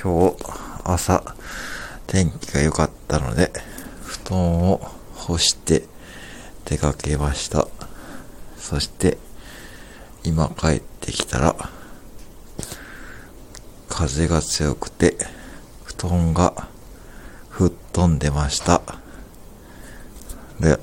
今日朝天気が良かったので布団を干して出かけました。そして今帰ってきたら風が強くて布団が吹っ飛んでました。で、